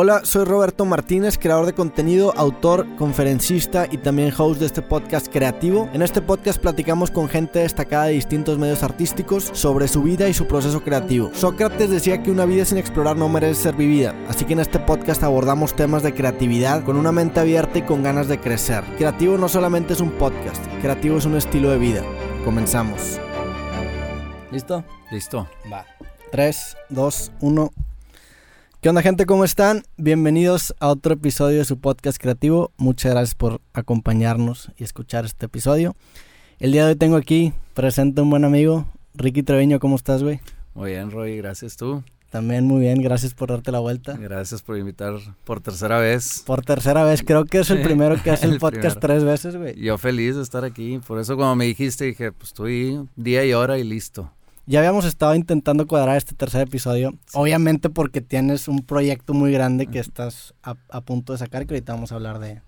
Hola, soy Roberto Martínez, creador de contenido, autor, conferencista y también host de este podcast creativo. En este podcast platicamos con gente destacada de distintos medios artísticos sobre su vida y su proceso creativo. Sócrates decía que una vida sin explorar no merece ser vivida, así que en este podcast abordamos temas de creatividad con una mente abierta y con ganas de crecer. Creativo no solamente es un podcast, creativo es un estilo de vida. Comenzamos. ¿Listo? Listo. Va. 3, 2, 1. ¿Qué onda gente? ¿Cómo están? Bienvenidos a otro episodio de su podcast creativo. Muchas gracias por acompañarnos y escuchar este episodio. El día de hoy tengo aquí presente un buen amigo, Ricky Treviño. ¿Cómo estás, güey? Muy bien, Roy. Gracias tú. También muy bien, gracias por darte la vuelta. Gracias por invitar por tercera vez. Por tercera vez, creo que es el primero que hace el, podcast tres veces, güey. Yo feliz de estar aquí, por eso cuando me dijiste dije, pues estoy día y hora y listo. Ya habíamos estado intentando cuadrar este tercer episodio, obviamente porque tienes un proyecto muy grande que estás a, punto de sacar, que ahorita vamos a hablar de,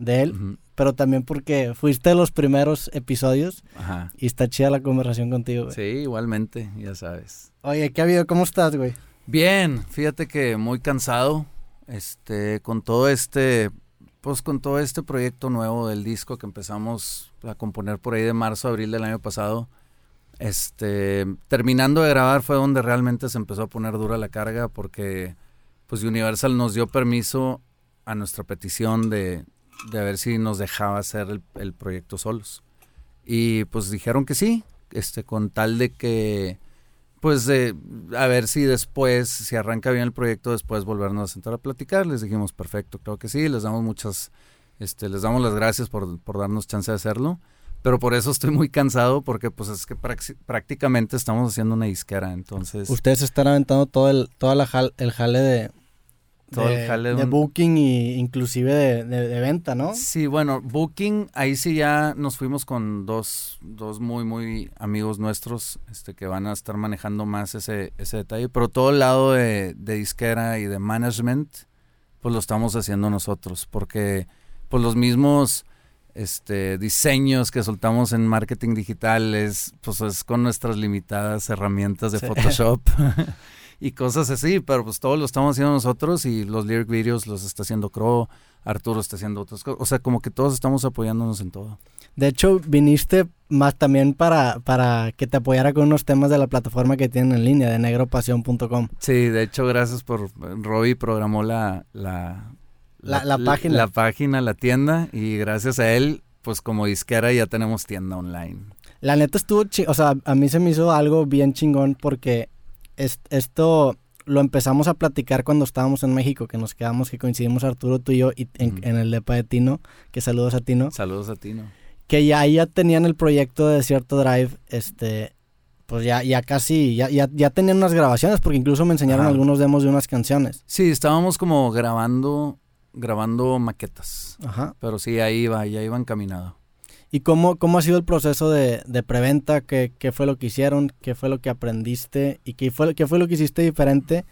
de él, pero también porque fuiste de los primeros episodios Ajá. y está chida la conversación contigo. Güey. Sí, igualmente, ya sabes. Oye, ¿qué ha habido? ¿Cómo estás, güey? Bien, fíjate que muy cansado, este, con todo este, pues con todo este proyecto nuevo del disco que empezamos a componer por ahí de marzo, abril del año pasado este, terminando de grabar fue donde realmente se empezó a poner dura la carga porque pues Universal nos dio permiso a nuestra petición de, de ver si nos dejaba hacer el, proyecto solos. Y pues dijeron que sí, este, con tal de que, pues a ver si después, si arranca bien el proyecto, después volvernos a sentar a platicar. Les dijimos, perfecto, creo que sí, les damos muchas, este, les damos las gracias por, por darnos chance de hacerlo pero por eso estoy muy cansado porque pues es que prácticamente estamos haciendo una disquera, entonces... Ustedes están aventando todo el, toda la el jale de... Todo el jale de, booking e inclusive de, venta, ¿no? Sí, bueno, booking, ahí sí ya nos fuimos con dos, dos muy, muy amigos nuestros este, que van a estar manejando más ese, ese detalle, pero todo el lado de, de disquera y de management, pues lo estamos haciendo nosotros, porque pues los mismos este, diseños que soltamos en marketing digital es, pues es con nuestras limitadas herramientas de Photoshop y cosas así, pero pues todo lo estamos haciendo nosotros y los lyric videos los está haciendo Crow, Arturo está haciendo otras cosas, o sea, como que todos estamos apoyándonos en todo. De hecho, viniste más también para, para que te apoyara con unos temas de la plataforma que tienen en línea, de negropasión.com. Sí, de hecho, gracias por, Robbie programó la, la la, página. La página, la tienda, y gracias a él, pues como disquera ya tenemos tienda online. La neta estuvo, o sea, a mí se me hizo algo bien chingón porque esto lo empezamos a platicar cuando estábamos en México, que nos quedamos, que coincidimos Arturo, tú y yo, y en, el depa de Tino, que saludos a Tino. Saludos a Tino. Que ya, ya tenían el proyecto de Desierto Drive, este, pues ya, ya casi, ya, ya, ya tenían unas grabaciones, porque incluso me enseñaron algunos demos de unas canciones. Sí, estábamos como grabando grabando maquetas. Ajá. Pero sí, ahí iba, ya iba encaminado. ¿Y cómo, cómo ha sido el proceso de, preventa? ¿Qué, ¿Qué, fue lo que hicieron? ¿Qué fue lo que aprendiste? ¿Y qué fue, qué fue lo que hiciste diferente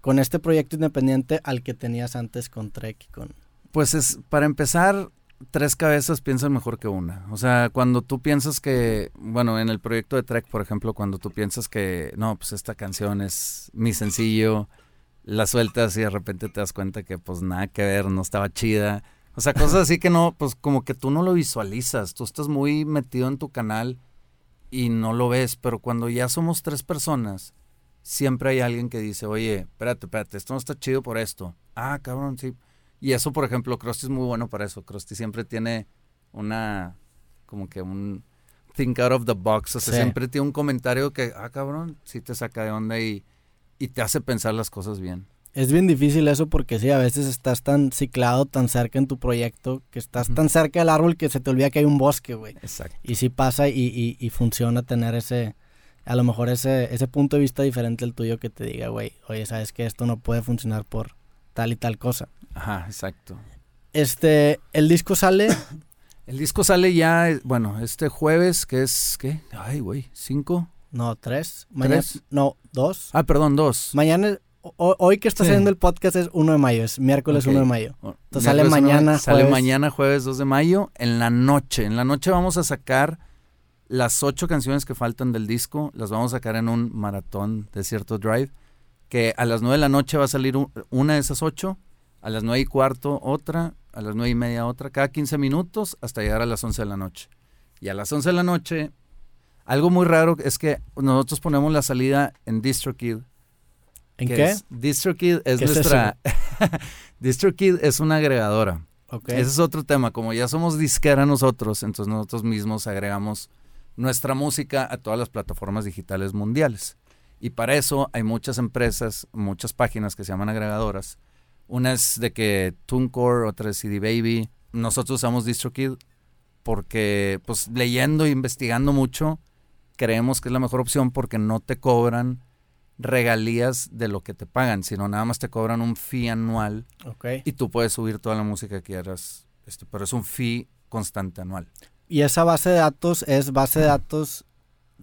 con este proyecto independiente al que tenías antes con Trek y con... Pues es, para empezar, tres cabezas piensan mejor que una. O sea, cuando tú piensas que, bueno, en el proyecto de Trek, por ejemplo, cuando tú piensas que, no, pues esta canción es mi sencillo, la sueltas y de repente te das cuenta que pues nada que ver, no estaba chida. O sea, cosas así que no, pues como que tú no lo visualizas, tú estás muy metido en tu canal y no lo ves, pero cuando ya somos tres personas, siempre hay alguien que dice, oye, espérate, espérate, esto no está chido por esto. Ah, cabrón, sí. Y eso, por ejemplo, Krusty es muy bueno para eso. Krusty siempre tiene una, como que un think out of the box. O sea, siempre tiene un comentario que, ah, cabrón, sí te saca de onda y y te hace pensar las cosas bien. Es bien difícil eso porque sí, a veces estás tan ciclado, tan cerca en tu proyecto, que estás tan cerca del árbol que se te olvida que hay un bosque, güey. Exacto. Y sí pasa y, y, funciona tener ese, a lo mejor ese, ese punto de vista diferente al tuyo que te diga, güey, oye, sabes que esto no puede funcionar por tal y tal cosa. Ajá, exacto. Este, el disco sale. el disco sale ya, bueno, este jueves, que es, ¿qué? Ay, güey, ¿cinco? No, tres. Mañana, No, dos. Ah, perdón, dos. Mañana, hoy que está haciendo el podcast es 1 de mayo, es miércoles 1 de mayo. Entonces sale mañana. Sale mañana jueves 2 de mayo en la noche. En la noche vamos a sacar las ocho canciones que faltan del disco. Las vamos a sacar en un maratón de cierto drive. que a las 9 de la noche va a salir un- una de esas ocho, a las 9 y cuarto otra, a las 9 y media otra, cada 15 minutos hasta llegar a las 11 de la noche. Y a las 11 de la noche, algo muy raro es que nosotros ponemos la salida en DistroKid. ¿En qué? es- DistroKid es ¿Qué es nuestra... DistroKid es una agregadora. Ok. Ese es otro tema. Como ya somos disquera nosotros, entonces nosotros mismos agregamos nuestra música a todas las plataformas digitales mundiales. Y para eso hay muchas empresas, muchas páginas que se llaman agregadoras. Una es de que TuneCore, otra es CD Baby. Nosotros usamos DistroKid porque, pues, leyendo e investigando mucho, creemos que es la mejor opción porque no te cobran regalías de lo que te pagan, sino nada más te cobran un fee anual Ok. y tú puedes subir toda la música que quieras, este, pero es un fee constante anual. Y esa base de datos es base de datos,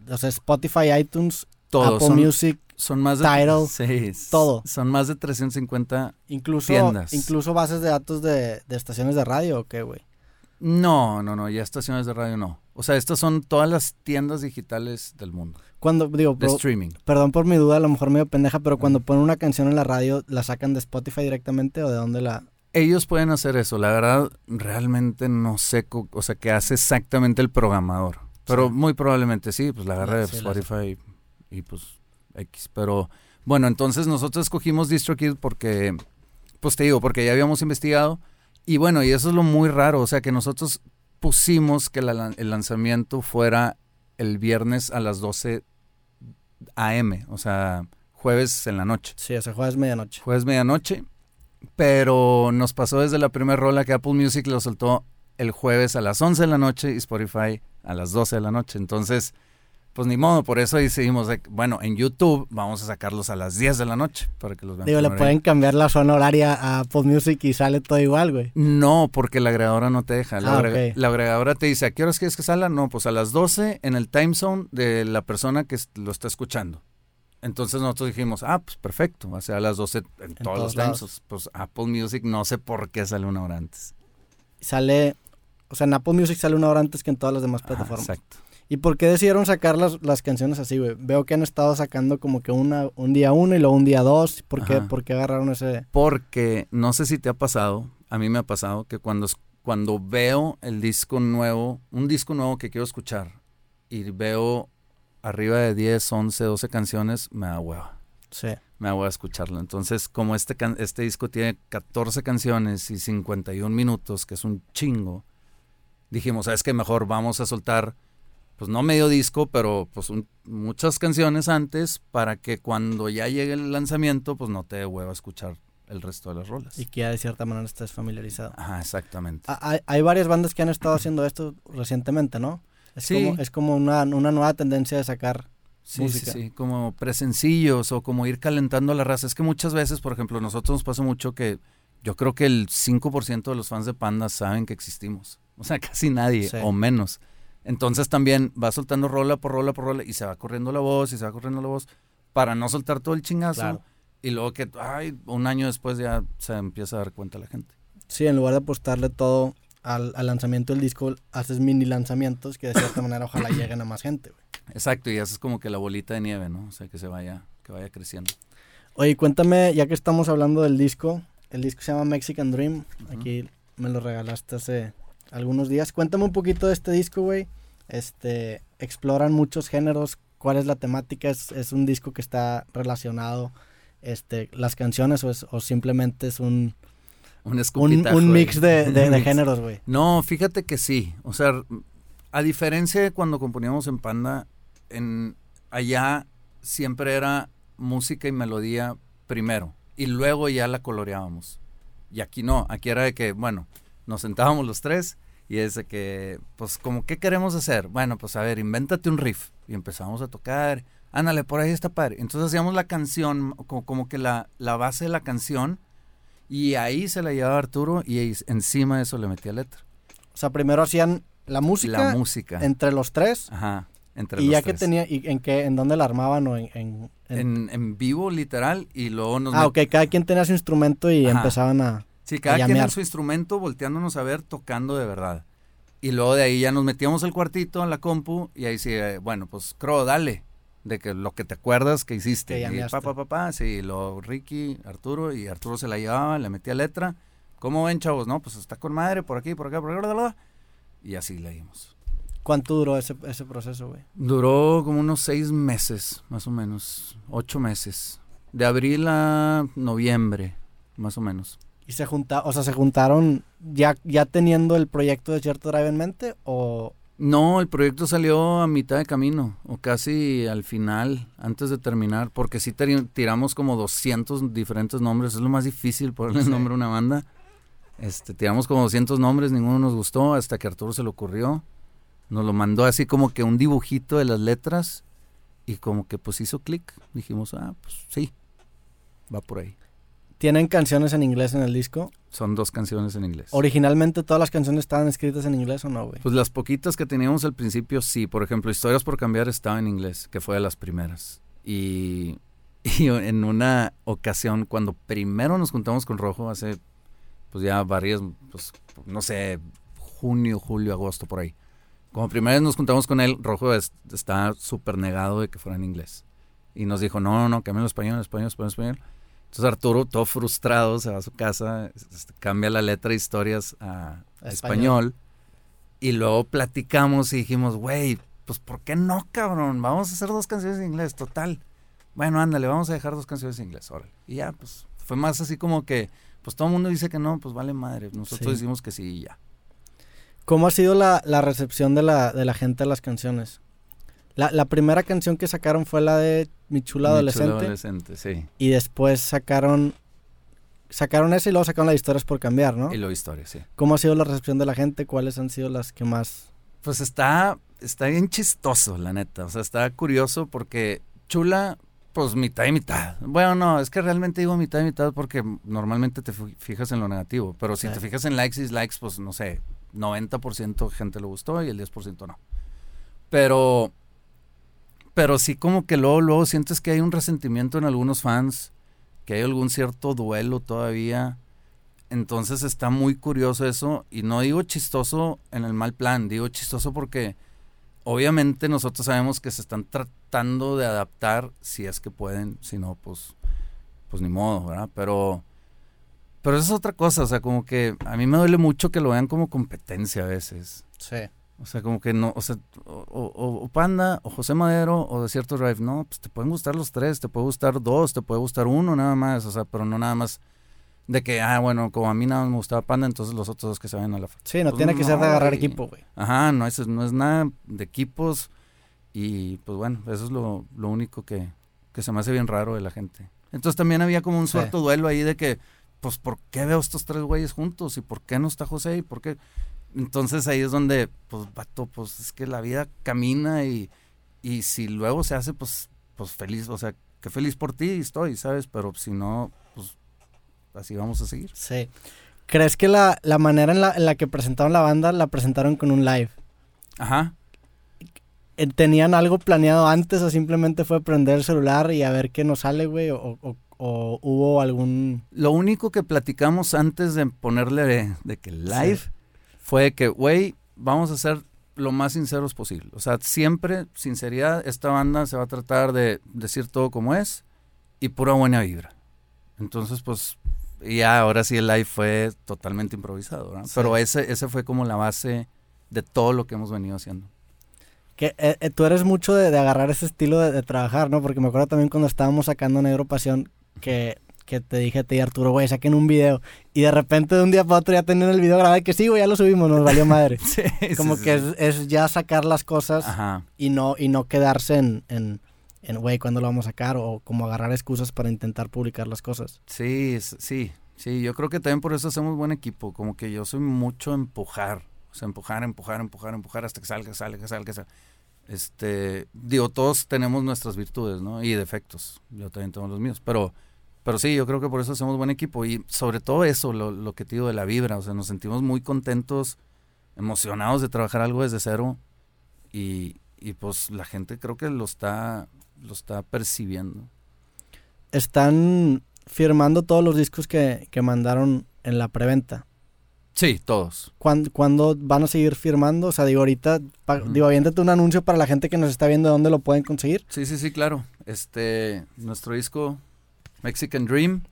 o sea, Spotify, iTunes, Todos Apple son, Music, son más de Tidal, todo. Son más de 350. incluso, Tiendas. incluso bases de datos de, de estaciones de radio, ¿o qué, güey? No, no, no, ya estaciones de radio no. O sea, estas son todas las tiendas digitales del mundo Cuando, digo, de streaming. perdón por mi duda, a lo mejor medio pendeja, pero cuando ponen una canción en la radio, ¿la sacan de Spotify directamente o de dónde la...? Ellos pueden hacer eso, la verdad, realmente no sé, o sea, qué hace exactamente el programador. Pero Sí. muy probablemente sí, pues la agarra de Sí, la- Spotify y, y, pues X. Pero bueno, entonces nosotros escogimos DistroKid porque, pues te digo, porque ya habíamos investigado. Y bueno, y eso es lo muy raro, o sea, que nosotros pusimos que la- el lanzamiento fuera el viernes a las 12 AM, o sea, jueves en la noche. Sí, ese jueves medianoche. Jueves medianoche, pero nos pasó desde la primera rola que Apple Music lo soltó el jueves a las 11 de la noche y Spotify a las 12 de la noche. Entonces, pues ni modo, por eso decidimos, de- bueno, en YouTube vamos a sacarlos a las 10 de la noche para que los vean. Digo, le pueden cambiar la zona horaria a Apple Music y sale todo igual, güey. No, porque la agregadora no te deja. La, Ah, agrega- ok. la agregadora te dice, ¿a qué horas quieres que salga? No, pues a las 12 en el time zone de la persona que lo está escuchando. Entonces nosotros dijimos, ah, pues perfecto, va a ser a las 12 en, todos, todos los time zones. Pues Apple Music no sé por qué sale una hora antes. Sale, o sea, en Apple Music sale una hora antes que en todas las demás plataformas. exacto. ¿Y por qué decidieron sacar las, las canciones así, güey? Veo que han estado sacando como que una, un día uno y luego un día dos. ¿Por qué, Ajá. por qué agarraron ese...? Porque no sé si te ha pasado, a mí me ha pasado que cuando, cuando veo el disco nuevo, un disco nuevo que quiero escuchar y veo arriba de 10, 11, 12 canciones, me da hueva. Sí. me voy a escucharlo. Entonces, como este, este disco tiene 14 canciones y 51 minutos, que es un chingo, dijimos, ¿sabes qué? Mejor vamos a soltar, pues no medio disco, pero pues un- muchas canciones antes para que cuando ya llegue el lanzamiento, pues no te dé hueva escuchar el resto de las rolas. Y que ya de cierta manera estés familiarizado. Ajá, exactamente. Hay, hay varias bandas que han estado haciendo esto recientemente, ¿no? Es Sí. como, es como una, una nueva tendencia de sacar... Sí, música. sí, sí, como presencillos o como ir calentando la raza. Es que muchas veces, por ejemplo, nosotros nos pasa mucho que yo creo que el 5% de los fans de Panda saben que existimos. O sea, casi nadie Sí. o menos. Entonces también va soltando rola por rola por rola y se va corriendo la voz y se va corriendo la voz para no soltar todo el chingazo. Claro. Y luego que, ay, un año después ya se empieza a dar cuenta la gente. Sí, en lugar de apostarle todo al, al lanzamiento del disco, haces mini lanzamientos que de cierta manera ojalá lleguen a más gente, güey. Exacto, y eso es como que la bolita de nieve, ¿no? O sea, que se vaya, que vaya creciendo. Oye, cuéntame, ya que estamos hablando del disco, el disco se llama Mexican Dream, aquí me lo regalaste hace algunos días. Cuéntame un poquito de este disco, güey. Este, exploran muchos géneros, cuál es la temática, es, es un disco que está relacionado, este, las canciones o, es- o simplemente es un, Un un, mix de, de- géneros, güey. No, fíjate que sí. O sea, a diferencia de cuando componíamos en Panda, en allá siempre era música y melodía primero y luego ya la coloreábamos. Y aquí no, aquí era de que, bueno, nos sentábamos los tres y es de que, pues, como, ¿qué queremos hacer? Bueno, pues, a ver, invéntate un riff. Y empezamos a tocar, ándale, por ahí está padre. Entonces hacíamos la canción, como, como que la, la base de la canción, y ahí se la llevaba Arturo y ahí encima de eso le metía letra. O sea, primero hacían la música La música. entre los tres Ajá. Entre y los ya que tres. tenía, y en qué, en dónde la armaban o en... en- en- En, en vivo, literal, y luego nos Ah, met- ok, cada quien tenía su instrumento y Ajá. empezaban a... Sí, cada quien en su instrumento, volteándonos a ver, tocando de verdad. Y luego de ahí ya nos metíamos al cuartito, en la compu, y ahí sí, eh, bueno, pues, Cro, dale. de que lo que te acuerdas que hiciste. Que y llameaste. pa, pa, sí, lo Ricky, Arturo, y Arturo se la llevaba, le metía letra. ¿Cómo ven, chavos? No, pues está con madre, por aquí, por acá, por acá, bla, bla. Y así leímos. ¿Cuánto duró ese, ese proceso, güey? Duró como unos seis meses, más o menos, ocho meses. De abril a noviembre, más o menos. ¿Y se junta, o sea, se juntaron ya, ya teniendo el proyecto de Cierto Drive en mente o No, el proyecto salió a mitad de camino, o casi al final, antes de terminar, porque sí tiramos como 200 diferentes nombres, es lo más difícil ponerle Sí. nombre a una banda. Este, tiramos como 200 nombres, ninguno nos gustó, hasta que Arturo se le ocurrió. Nos lo mandó así como que un dibujito de las letras, y como que pues hizo clic. Dijimos, ah, pues sí, va por ahí. Tienen canciones en inglés en el disco? Son dos canciones en inglés. ¿Originalmente todas las canciones estaban escritas en inglés o no, güey? Pues las poquitas que teníamos al principio, sí. Por ejemplo, Historias por Cambiar estaba en inglés, que fue de las primeras. Y, y en una ocasión, cuando primero nos juntamos con Rojo, hace pues ya varias, pues no sé, junio, julio, agosto, por ahí. Como primera vez nos juntamos con él, Rojo es- está súper negado de que fuera en inglés. Y nos dijo, no, no, no, cámbialo español, español, español, español. Entonces Arturo, todo frustrado, se va a su casa, este, cambia la letra de historias a A español. español. Y luego platicamos y dijimos, güey, pues ¿por qué no, cabrón? Vamos a hacer dos canciones en inglés, total. Bueno, ándale, vamos a dejar dos canciones en inglés, órale. Y ya, pues fue más así como que, pues todo el mundo dice que no, pues vale madre. Nosotros Sí. decimos que sí y ya. ¿Cómo ha sido la, la recepción de la, de la gente a las canciones? La, la primera canción que sacaron fue la de Mi chula Mi adolescente. chulo adolescente, sí. Y después sacaron. Sacaron esa y luego sacaron las historias por cambiar, ¿no? Y luego historia, sí. ¿Cómo ha sido la recepción de la gente? ¿Cuáles han sido las que más.? Pues está, está bien chistoso, la neta. O sea, está curioso porque chula, pues mitad y mitad. Bueno, no, es que realmente digo mitad y mitad porque normalmente te fi- fijas en lo negativo. Pero si Sí. te fijas en likes y dislikes, pues no sé, 90% gente le gustó y el 10% no. Pero, pero sí como que luego, luego sientes que hay un resentimiento en algunos fans, que hay algún cierto duelo todavía. Entonces está muy curioso eso y no digo chistoso en el mal plan, digo chistoso porque obviamente nosotros sabemos que se están tratando de adaptar si es que pueden, si no pues pues ni modo, ¿verdad? Pero pero eso es otra cosa, o sea, como que a mí me duele mucho que lo vean como competencia a veces. Sí. O sea, como que no, o sea, o, o- o Panda, o José Madero, o Desierto Drive, no, pues te pueden gustar los tres, te puede gustar dos, te puede gustar uno nada más, o sea, pero no nada más de que, ah, bueno, como a mí nada más me gustaba Panda, entonces los otros dos que se vayan a la... Sí, no Pues tiene que ser de agarrar equipo, güey. Ajá, no es, no es nada de equipos y pues bueno, eso es lo, lo único que, que se me hace bien raro de la gente. Entonces también había como un Sí. cierto duelo ahí de que, pues, ¿por qué veo estos tres güeyes juntos? ¿Y por qué no está José? ¿Y por qué? Entonces ahí es donde, pues, vato, pues es que la vida camina y, y si luego se hace, pues, pues feliz, o sea, que feliz por ti estoy, ¿sabes? Pero si no, pues así vamos a seguir. Sí. ¿Crees que la, la manera en la, en la que presentaron la banda la presentaron con un live? Ajá. Eh, ¿Tenían algo planeado antes o simplemente fue prender el celular y a ver qué nos sale, güey? O, o- o hubo algún... Lo único que platicamos antes de ponerle de, de que live Sí. Fue que, güey, vamos a ser lo más sinceros posible. O sea, siempre, sinceridad, esta banda se va a tratar de decir todo como es y pura buena vibra. Entonces, pues, ya ahora sí el live fue totalmente improvisado. Sí. Pero ese, ese fue como la base de todo lo que hemos venido haciendo. Que eh, eh, tú eres mucho de, de agarrar ese estilo de, de trabajar, ¿no? Porque me acuerdo también cuando estábamos sacando Negro Pasión que, que te dije a ti, Arturo, güey, saquen un video. Y de repente de un día para otro ya tenían el video grabado y que sí, güey, ya lo subimos, nos valió madre. Sí, Como que Es, es ya sacar las cosas Ajá. y no, y no quedarse en, en, en, güey, ¿cuándo lo vamos a sacar? O como agarrar excusas para intentar publicar las cosas. Sí, sí, sí, yo creo que también por eso hacemos buen equipo, como que yo soy mucho empujar, o sea, empujar, empujar, empujar, empujar hasta que salga, salga, salga, salga. Este, digo, todos tenemos nuestras virtudes, ¿no? Y defectos, yo también tengo los míos, pero, pero sí, yo creo que por eso hacemos buen equipo y sobre todo eso, lo, lo que te digo de la vibra, o sea, nos sentimos muy contentos, emocionados de trabajar algo desde cero y, y pues la gente creo que lo está, lo está percibiendo. Están firmando todos los discos que, que mandaron en la preventa. Sí, todos. ¿Cuándo, cuándo van a seguir firmando? O sea, digo, ahorita, pa- digo, aviéntate un anuncio para la gente que nos está viendo dónde lo pueden conseguir. Sí, sí, sí, claro. Este, nuestro disco Mexican Dream,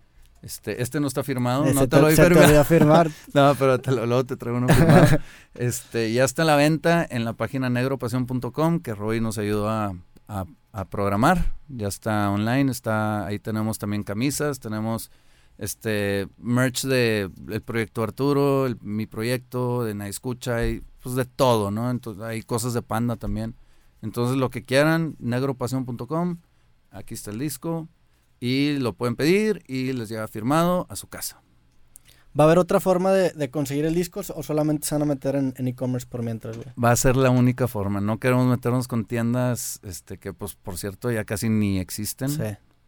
este, este no está firmado, Ese no te lo se te firmado. olvidó firmar. No, pero te lo, luego te traigo uno firmado. este, ya está a la venta en la página negropasión.com que Roy nos ayudó a, a- a programar. Ya está online, está ahí tenemos también camisas, tenemos este merch de el proyecto Arturo, el- mi proyecto de Nadie Escucha, y pues de todo, ¿no? Entonces hay cosas de Panda también. Entonces lo que quieran, negropasión.com, aquí está el disco y lo pueden pedir y les llega firmado a su casa. ¿Va a haber otra forma de, de conseguir el disco o solamente se van a meter en e-commerce por mientras, güey? Va a ser la única forma. No queremos meternos con tiendas, este, que pues por cierto ya casi ni existen, Sí.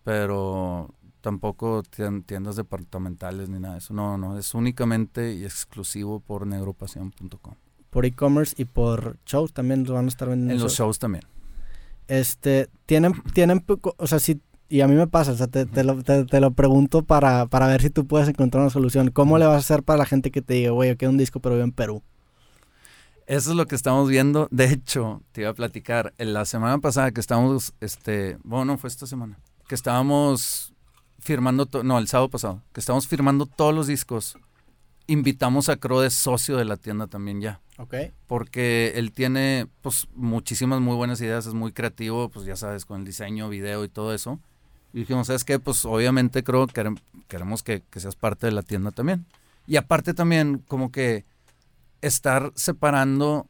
pero tampoco tien- tiendas departamentales ni nada de eso. No, no, es únicamente y exclusivo por negropasión.com. Por e-commerce y por shows también lo van a estar vendiendo. En los shows. shows también. Este, tienen, tienen, o sea, si, y a mí me pasa, o sea, te, te lo, te, te lo pregunto para, para ver si tú puedes encontrar una solución. ¿Cómo le vas a hacer para la gente que te diga, güey, yo quiero un disco pero vivo en Perú? Eso es lo que estamos viendo. De hecho, te iba a platicar. En la semana pasada que estábamos, este, bueno, no fue esta semana, que estábamos firmando, no, el sábado pasado, que estábamos firmando todos los discos. Invitamos a Cro de socio de la tienda también ya. Ok. porque él tiene pues muchísimas muy buenas ideas, es muy creativo, pues ya sabes, con el diseño, video y todo eso. Y dijimos, ¿sabes qué? Pues obviamente creo que querem- queremos que, que seas parte de la tienda también. Y aparte también como que estar separando,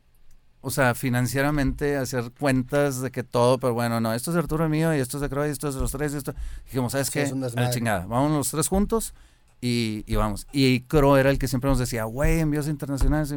o sea, financieramente hacer cuentas de que todo, pero bueno, no, esto es de Arturo mío y esto es de Croy y esto es de los tres y esto. Dijimos, ¿sabes Sí, qué? A la chingada, vamos los tres juntos y, y vamos. Y Crow era el que siempre nos decía, güey, envíos internacionales.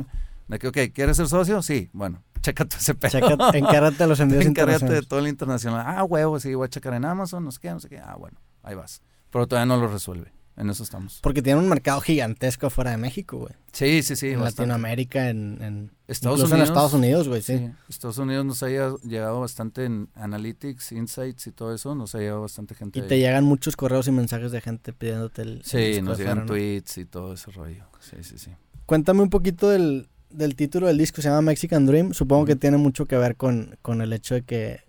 De que, ok, ¿quieres ser socio? Sí, bueno, checa todo ese pedo. Checa, encárgate de los envíos Encárgate de todo el internacional. Ah, huevo, sí, voy a checar en Amazon, no sé qué, no sé qué. Ah, bueno, ahí vas. Pero todavía no lo resuelve. En eso estamos. Porque tienen un mercado gigantesco fuera de México, güey. Sí, sí, sí. en bastante. Latinoamérica, en, en Estados incluso Unidos. en Estados Unidos, güey, sí. Sí, Estados Unidos nos ha llegado, bastante en Analytics, Insights y todo eso. Nos ha llegado bastante gente. Y ahí. te llegan muchos correos y mensajes de gente pidiéndote el. el Sí, disco nos llegan fuera, ¿no? tweets y todo ese rollo. Sí, sí, sí. Cuéntame un poquito del, del título del disco, se llama Mexican Dream. Supongo que tiene mucho que ver con, con el hecho de que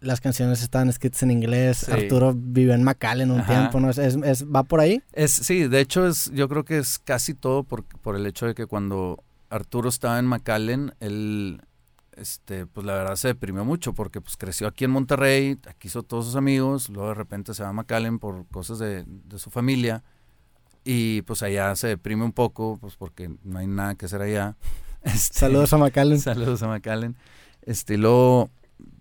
las canciones estaban escritas en inglés. Sí. Arturo vivió en McAllen un Ajá. tiempo, ¿no? Es, es- es- ¿Va por ahí? Es, sí, de hecho es, yo creo que es casi todo por, por el hecho de que cuando Arturo estaba en McAllen, él, este, pues la verdad se deprimió mucho porque pues creció aquí en Monterrey, aquí hizo todos sus amigos, luego de repente se va a McAllen por cosas de, de su familia y pues allá se deprime un poco, pues porque no hay nada que hacer allá. Este, Saludos a McAllen. Saludos a McAllen. Este, luego,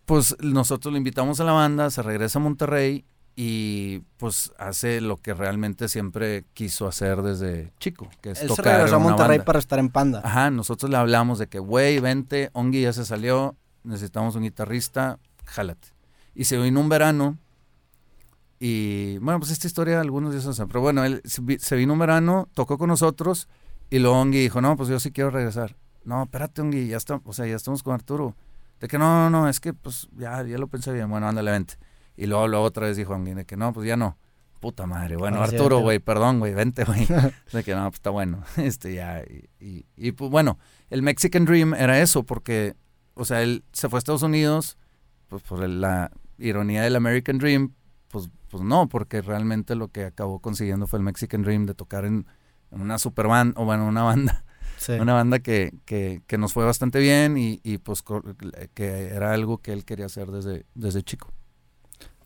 pues nosotros lo invitamos a la banda, se regresa a Monterrey y pues hace lo que realmente siempre quiso hacer desde chico, que es Él se regresó a en una Monterrey banda. para estar en Panda. Ajá, nosotros le hablamos de que, güey, vente, Ongi ya se salió, necesitamos un guitarrista, jálate. Y se vino un verano y, bueno, pues esta historia algunos días saben, pero bueno, él se vino un verano, tocó con nosotros y luego Ongi dijo, no, pues yo sí quiero regresar. No, espérate, Ongi, ya está, o sea, ya estamos con Arturo. De que no, no, no, es que pues ya, ya lo pensé bien, bueno, ándale, vente. Y luego, luego otra vez dijo Ongi, de que no, pues ya no. Puta madre, bueno, Ah, Arturo, güey, perdón, güey, vente, güey. De que no, pues está bueno. Este ya. Y, y, y, pues bueno, el Mexican Dream era eso, porque, o sea, él se fue a Estados Unidos, pues por la ironía del American Dream, pues, pues no, porque realmente lo que acabó consiguiendo fue el Mexican Dream de tocar en, en una super banda, o bueno, una banda, Sí. una banda que, que, que nos fue bastante bien y, y pues que era algo que él quería hacer desde, desde chico.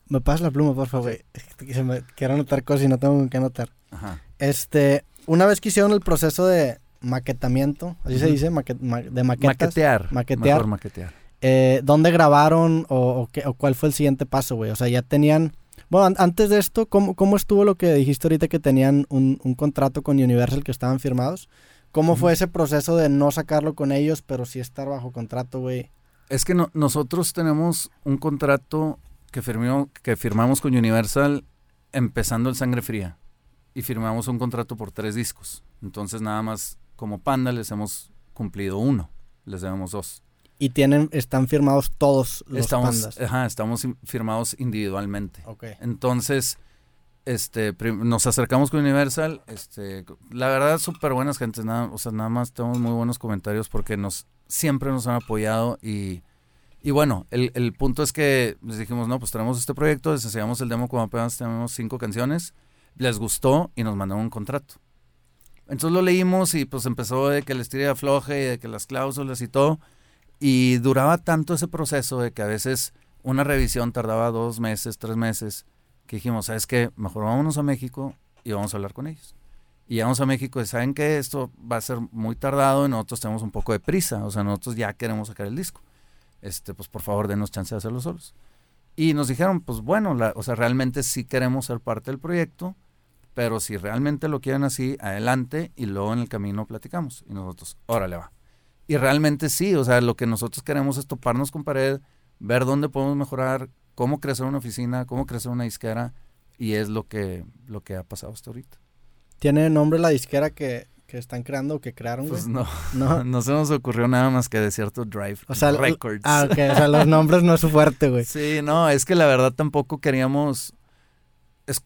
Me pasas la pluma, por favor. que se me- quiero anotar cosas y no tengo qué anotar. Ajá. Este, una vez que hicieron el proceso de maquetamiento, así se Ujú. dice, Maque- ma- de maquetas. Maquetear. Maquetear. Mejor maquetear. eh, ¿Dónde grabaron o, o qué- o cuál fue el siguiente paso, güey? O sea, ya tenían... Bueno, an- antes de esto, ¿cómo, cómo estuvo lo que dijiste ahorita que tenían un, un contrato con Universal que estaban firmados? ¿Cómo fue ese proceso de no sacarlo con ellos, pero sí estar bajo contrato, güey? Es que no- nosotros tenemos un contrato que, que firmamos con Universal empezando el Sangre Fría y firmamos un contrato por tres discos. Entonces nada más como Panda les hemos cumplido uno, les debemos dos. Y tienen, están firmados todos los estamos, pandas. ajá, estamos firmados individualmente. Ok. Entonces, este, nos acercamos con Universal, este, la verdad súper buenas gentes, nada, o sea, nada más tenemos muy buenos comentarios porque nos, siempre nos han apoyado y, y bueno, el, el punto es que les dijimos, no, pues tenemos este proyecto, les enseñamos el demo como apenas tenemos cinco canciones, les gustó y nos mandaron un contrato. Entonces lo leímos y pues empezó de que les tiré afloje y de que las cláusulas y todo, y duraba tanto ese proceso de que a veces una revisión tardaba dos meses, tres meses, que dijimos, ¿sabes qué? Mejor vámonos a México y vamos a hablar con ellos. Y vamos a México y saben que esto va a ser muy tardado y nosotros tenemos un poco de prisa, o sea, nosotros ya queremos sacar el disco. Este, pues por favor, denos chance de hacerlo solos. Y nos dijeron, pues bueno, o sea, realmente sí queremos ser parte del proyecto, pero si realmente lo quieren así, adelante y luego en el camino platicamos. Y nosotros, órale va. Y realmente sí, o sea, lo que nosotros queremos es toparnos con pared, ver dónde podemos mejorar, cómo crecer una oficina, cómo crecer una disquera, y es lo que, lo que ha pasado hasta ahorita. ¿Tiene nombre la disquera que, que están creando o que crearon? Pues no, no, no se nos ocurrió nada más que Desierto Drive o sea, Records. Ah, ok, o sea, los nombres no es su fuerte, güey. Sí, no, es que la verdad tampoco queríamos,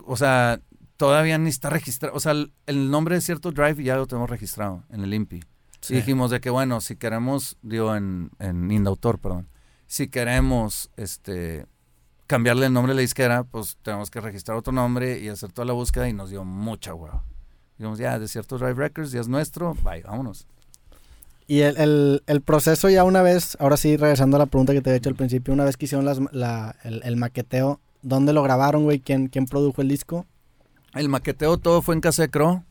o sea, todavía ni está registrado, o sea, el, nombre Desierto Drive ya lo tenemos registrado en el INPI. Y dijimos de que, bueno, si queremos, digo, en, en Indautor, perdón, si queremos, este, cambiarle el nombre a la disquera, pues tenemos que registrar otro nombre y hacer toda la búsqueda y nos dio mucha hueva. Dijimos, ya, Desierto Drive Records, ya es nuestro, bye, vámonos. Y el, el, proceso ya una vez, ahora sí, regresando a la pregunta que te he hecho al principio, una vez que hicieron las, la, el, maqueteo, ¿dónde lo grabaron, güey? ¿Quién, ¿Quién produjo el disco? El maqueteo todo fue en Casa de Cro.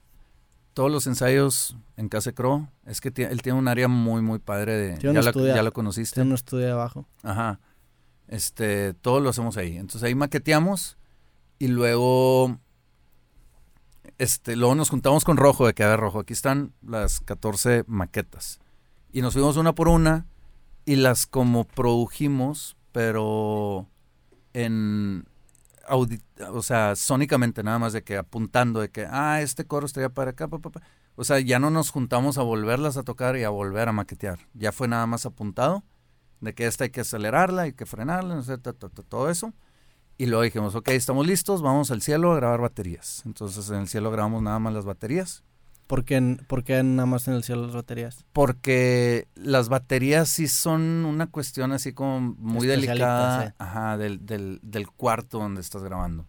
Todos los ensayos en Casa de Cro. Es que él tiene un área muy, muy padre de... Ya, la, ya, lo conociste. Tiene un estudio abajo. Ajá. Este, todo lo hacemos ahí. Entonces ahí maqueteamos y luego, este, luego nos juntamos con Rojo, de que a ver, Rojo, aquí están las 14 maquetas. Y nos fuimos una por una y las como produjimos, pero en, o sea, sónicamente nada más de que apuntando de que, ah, este coro estaría para acá, o sea, ya no nos juntamos a volverlas a tocar y a volver a maquetear. Ya fue nada más apuntado de que esta hay que acelerarla, hay que frenarla, no sé, todo eso. Y luego dijimos, ok, estamos listos, vamos al cielo a grabar baterías. Entonces en el cielo grabamos nada más las baterías. ¿Por qué, nada más en el cielo las baterías? Porque las baterías sí son una cuestión así como muy delicada ajá, del, del, del, cuarto donde estás grabando.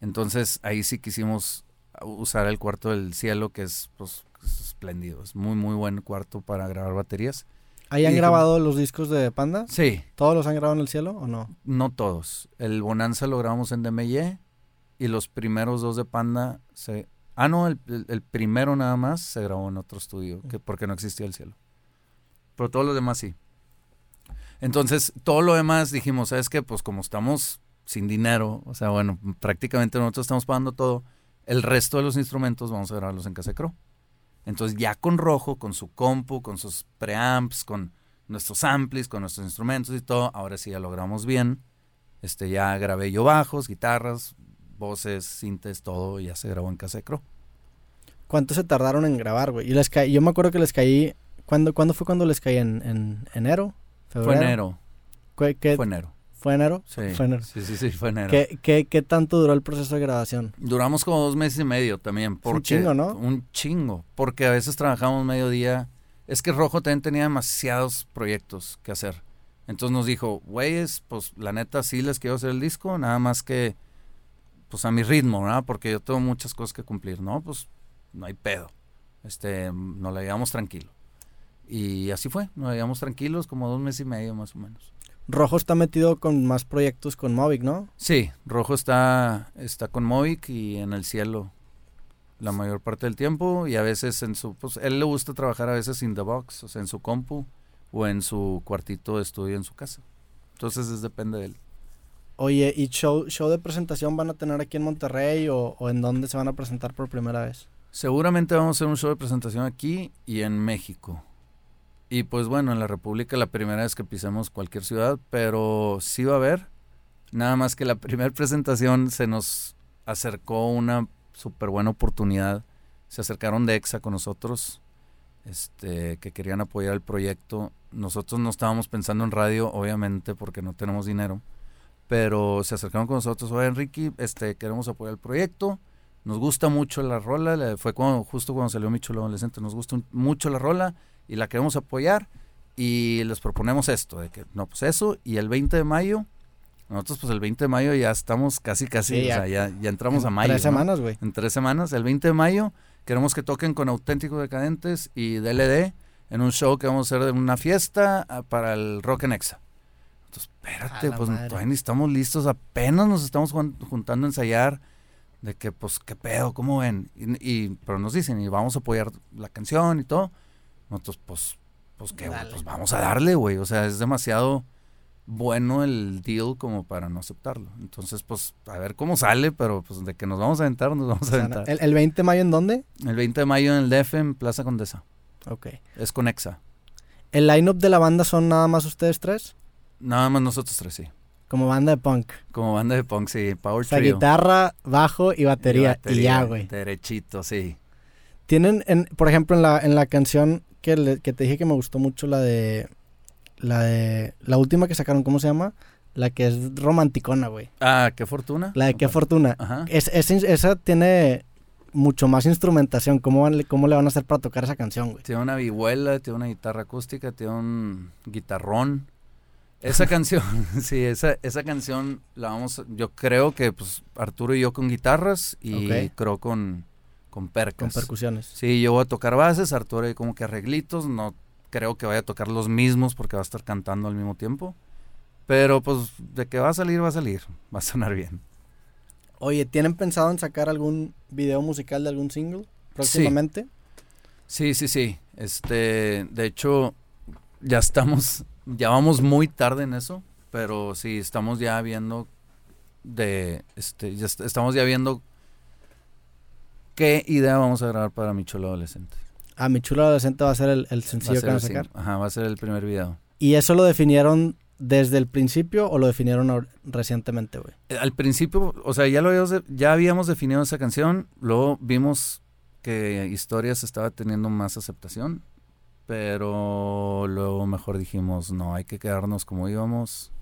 Entonces ahí sí quisimos usar el cuarto del cielo, que es pues, espléndido. Es muy, muy buen cuarto para grabar baterías. ¿Ahí han grabado los discos de Panda? Sí. ¿Todos los han grabado en el cielo o no? No todos. El Bonanza lo grabamos en DMY y los primeros dos de Panda se... Ah, no, el, primero nada más se grabó en otro estudio, que porque no existía el cielo. Pero todos los demás sí. Entonces, todo lo demás dijimos, ¿sabes qué? Pues como estamos sin dinero, o sea, bueno, prácticamente nosotros estamos pagando todo, el resto de los instrumentos vamos a grabarlos en Casa Crow. Entonces ya con Rojo, con su compu, con sus preamps, con nuestros amplis, con nuestros instrumentos y todo, ahora sí ya logramos bien. Este, ya grabé yo bajos, guitarras, voces, sintes, todo, ya se grabó en Casecro. ¿Cuánto se tardaron en grabar, güey? Y les caí, yo me acuerdo que les caí, ¿cuándo, ¿cuándo fue cuando les caí? ¿En, en enero? ¿Febrero? Fue enero. ¿Qué, Fue enero. ¿Fue enero? Sí. Fue enero. Sí, sí, sí, fue enero. ¿Qué, qué, qué tanto duró el proceso de grabación? Duramos como dos meses y medio también. Porque, un chingo, ¿no? Un chingo. Porque a veces trabajamos mediodía. Es que Rojo también tenía demasiados proyectos que hacer. Entonces nos dijo, güeyes, pues la neta sí les quiero hacer el disco, nada más que, pues a mi ritmo, ¿verdad? Porque yo tengo muchas cosas que cumplir, ¿no? Pues no hay pedo. Este, nos la llevamos tranquilo. Y así fue, nos la llevamos tranquilos como dos meses y medio más o menos. Rojo está metido con más proyectos con Movic, ¿no? Sí, Rojo está, está con Movic y en el cielo la mayor parte del tiempo y a veces en su, pues él le gusta trabajar a veces in the box, o sea, en su compu o en su cuartito de estudio en su casa. Entonces es, depende de él. Oye, ¿y show, show de presentación van a tener aquí en Monterrey o, o en dónde se van a presentar por primera vez? Seguramente vamos a hacer un show de presentación aquí y en México. Y pues bueno, en la República la primera vez que pisemos cualquier ciudad, pero sí va a haber. Nada más que la primera presentación se nos acercó una súper buena oportunidad. Se acercaron de EXA con nosotros, este, que querían apoyar el proyecto. Nosotros no estábamos pensando en radio, obviamente, porque no tenemos dinero. pero se acercaron con nosotros, oye Enrique, este, queremos apoyar el proyecto, nos gusta mucho la rola, fue cuando, justo cuando salió mi chulo adolescente, nos gusta mucho la rola y la queremos apoyar y les proponemos esto, de que, no, pues eso, y el 20 de mayo, nosotros pues el 20 de mayo ya estamos casi, casi, Sí, o ya. sea, ya, ya entramos a mayo. Tres ¿no? semanas, güey. en tres semanas, el 20 de mayo. Queremos que toquen con Auténticos Decadentes y DLD en un show que vamos a hacer de una fiesta ah, para el Rock en Exa. Entonces, espérate, pues madre. todavía ni estamos listos, apenas nos estamos jun- juntando a ensayar de que, pues, qué pedo, ¿cómo ven? Y, y- pero nos dicen, y vamos a apoyar la canción y todo. Nosotros, pues, pues, ¿qué, güey? Pues vamos a darle, güey. O sea, es demasiado bueno el deal como para no aceptarlo. Entonces, pues, a ver cómo sale, pero pues de que nos vamos a aventar, nos vamos a aventar. ¿El, el 20 de mayo en dónde? El 20 de mayo en el DF en Plaza Condesa. Ok. Es con Exa. ¿El line-up de la banda son nada más ustedes tres? Nada más nosotros tres, sí. Como banda de punk. Como banda de punk, sí. Power O sea, Trio. guitarra, bajo y batería. Y, ya, güey. Derechito, sí. Tienen, en, por ejemplo, en la, en la canción que, le- que te dije que me gustó mucho, la de... La de... La última que sacaron, ¿cómo se llama? La que es romanticona, güey. Ah, qué fortuna. La de Qué Fortuna. Ajá. Es, es- esa tiene mucho más instrumentación. ¿Cómo, van- ¿Cómo le van a hacer para tocar esa canción, güey? Tiene una vihuela, tiene una guitarra acústica, tiene un guitarrón. Esa canción, sí, esa, esa canción la vamos, yo creo que pues Arturo y yo con guitarras y Ok. creo con, con Con percas. percusiones. Sí, yo voy a tocar bases, Arturo hay como que arreglitos, no creo que vaya a tocar los mismos porque va a estar cantando al mismo tiempo. Pero pues de que va a salir, va a salir, va a sonar bien. Oye, ¿tienen pensado en sacar algún video musical de algún single próximamente? Sí, sí, sí. Este, de hecho, ya estamos, ya vamos muy tarde en eso, pero sí, estamos ya viendo de, este, ya est- estamos ya viendo qué idea vamos a grabar para mi chulo adolescente. Ah, mi chulo adolescente va a ser el, el sencillo ser que van a sacar. sing- Ajá, va a ser el primer video. ¿Y eso lo definieron desde el principio o lo definieron recientemente, güey? Eh, Al principio, o sea, ya lo habíamos, ya habíamos definido esa canción, luego vimos que Historias estaba teniendo más aceptación, pero luego mejor dijimos, no, hay que quedarnos como íbamos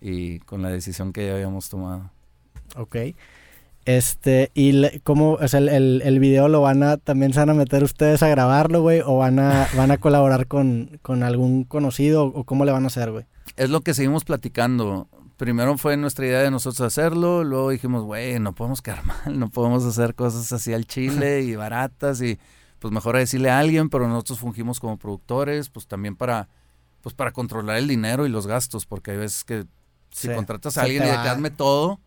y con la decisión que ya habíamos tomado. Ok. Este, y le- cómo, o sea, el, el, el video lo van a, también se van a meter ustedes a grabarlo, güey, o van a, van a colaborar con, con algún conocido, o cómo le van a hacer, güey. Es lo que seguimos platicando. Primero fue nuestra idea de nosotros hacerlo, luego dijimos, güey, no podemos quedar mal, no podemos hacer cosas así al chile y baratas y pues mejor decirle a alguien, pero nosotros fungimos como productores, pues también para pues para controlar el dinero y los gastos, porque hay veces que si Sí, contratas a alguien y de hazme todo,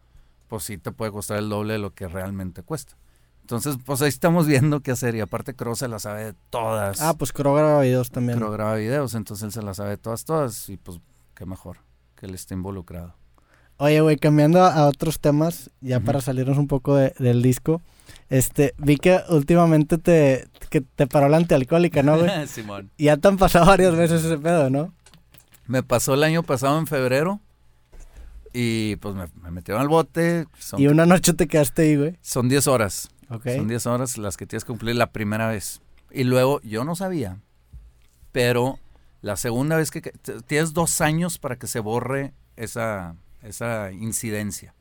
pues sí te puede costar el doble de lo que realmente cuesta. Entonces, pues ahí estamos viendo qué hacer y aparte Crow se la sabe de todas. Ah, pues Crow graba videos también. Crow graba videos, entonces él se la sabe de todas, todas y pues qué mejor que él esté involucrado. Oye, güey, cambiando a, otros temas, ya para salirnos un poco de- del disco, este, vi que últimamente te, que te paró la antialcohólica, ¿no, güey? Simón. Y ya te han pasado varias veces ese pedo, ¿no? Me pasó el año pasado en febrero y pues me, me metieron al bote. Son, Y una noche te quedaste ahí, güey. son 10 horas. Son 10 horas las que tienes que cumplir la primera vez. Y luego yo no sabía, pero la segunda vez que... Tienes dos años para que se borre esa, esa incidencia.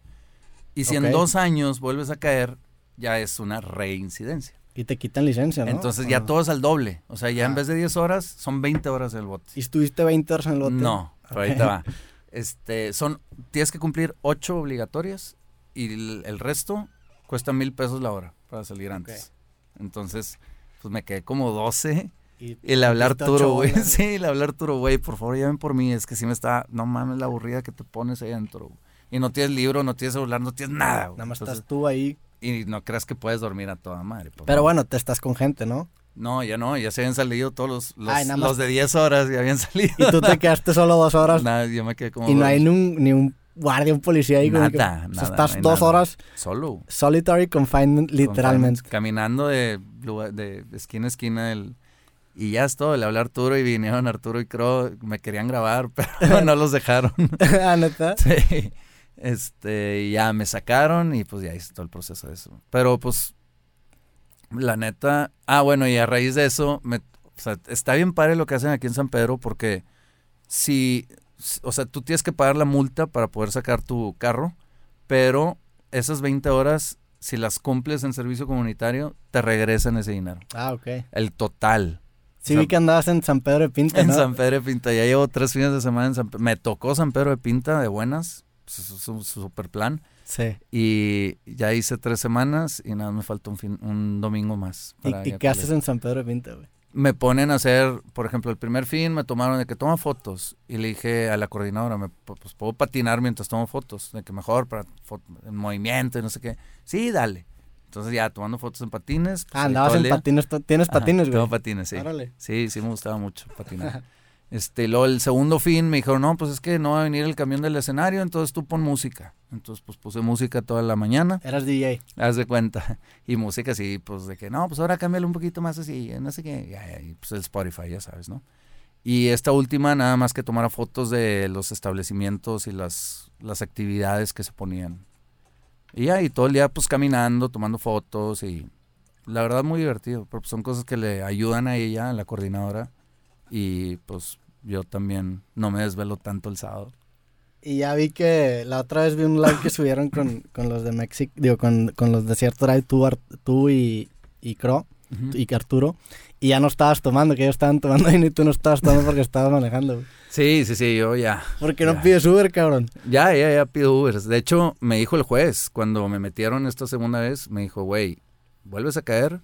Y si Ok. en dos años vuelves a caer, ya es una reincidencia. Y te quitan licencia, ¿no? Entonces ¿O ya no? todo es al doble. O sea, ya en Ah. vez de 10 horas, son 20 horas el bote. ¿Y estuviste 20 horas en el bote? No, pero ahí Ok. te va. Este, son, tienes que cumplir 8 obligatorias y el, el resto cuesta mil pesos la hora para salir antes. Entonces, pues me quedé como 12 Y, metiste Arturo, ocho güey. Sí, le hablé a Arturo, güey, por favor llamen por mí. Es que sí me está, no mames la aburrida que te pones ahí adentro. Y no tienes libro, no tienes celular, no tienes nada. güey. Nada más Entonces, estás tú ahí. Y no creas que puedes dormir a toda madre. Pero no. bueno, te estás con gente, ¿no? No, ya no, ya se habían salido todos los, los, Ay, nada más- los de 10 horas, ya habían salido. Y tú te quedaste solo dos horas. Nada, yo me quedé como y no dos. hay ni un, ni un guardia, un policía ahí. Nada, que- o sea, nada, estás no dos nada. horas Solo. solitary confinement, literalmente. Caminando de, de esquina a esquina. el- y ya es todo. Le hablé a Arturo y vinieron Arturo y Crow. Me querían grabar, pero no los dejaron. ah, neta. sí. Este, y ya me sacaron y pues ya hice todo el proceso de eso. Pero pues, la neta. Ah, bueno, y a raíz de eso, me, o sea, está bien padre lo que hacen aquí en San Pedro porque si, o sea, tú tienes que pagar la multa para poder sacar tu carro, pero esas 20 horas, si las cumples en servicio comunitario, te regresan ese dinero. Ah, ok. El total. Sí vi que andabas en San Pedro de Pinta, En ¿no? San Pedro de Pinta. Ya llevo tres fines de semana en San Pedro. Me tocó San Pedro de Pinta de buenas. Es un super plan. Sí. Y ya hice tres semanas y nada, me falta un, fin, un domingo más. ¿Y, para y ya qué haces en San Pedro de Pinta, güey? Me ponen a hacer, por ejemplo, el primer fin me tomaron de que toma fotos. Y le dije a la coordinadora, me, pues puedo patinar mientras tomo fotos. De que mejor para en movimiento y no sé qué. Sí, dale. Entonces ya tomando fotos en patines. pues, Ah, andabas en patines. ¿Tienes Ajá, patines, güey? Tengo patines, sí. Órale. Sí, sí me gustaba mucho patinar. este, luego el segundo fin me dijeron, no, pues es que no va a venir el camión del escenario, entonces tú pon música. Entonces, pues puse música toda la mañana, Eras DJ. haz de cuenta. Y música así, pues de que, no, pues ahora cámbiale un poquito más así, no sé qué. Y pues el Spotify, ya sabes, ¿no? Y esta última, nada más que tomara fotos de los establecimientos y las, las actividades que se ponían. Y y todo el día pues caminando, tomando fotos y la verdad muy divertido, porque son cosas que le ayudan a ella, a la coordinadora, y pues yo también no me desvelo tanto el sábado. Y ya vi que la otra vez vi un live que subieron con, con los de Mexic, digo, con, con los de Cierto Drive, tú, tú y, y Cro, y que Arturo, y ya no estabas tomando, que ellos estaban tomando y tú no estabas tomando porque estabas manejando, güey. Sí, sí, sí, yo ya. ¿Por qué no pides Uber, cabrón? Ya, ya, ya pido Ubers. De hecho, me dijo el juez, cuando me metieron esta segunda vez, me dijo, güey, vuelves a caer,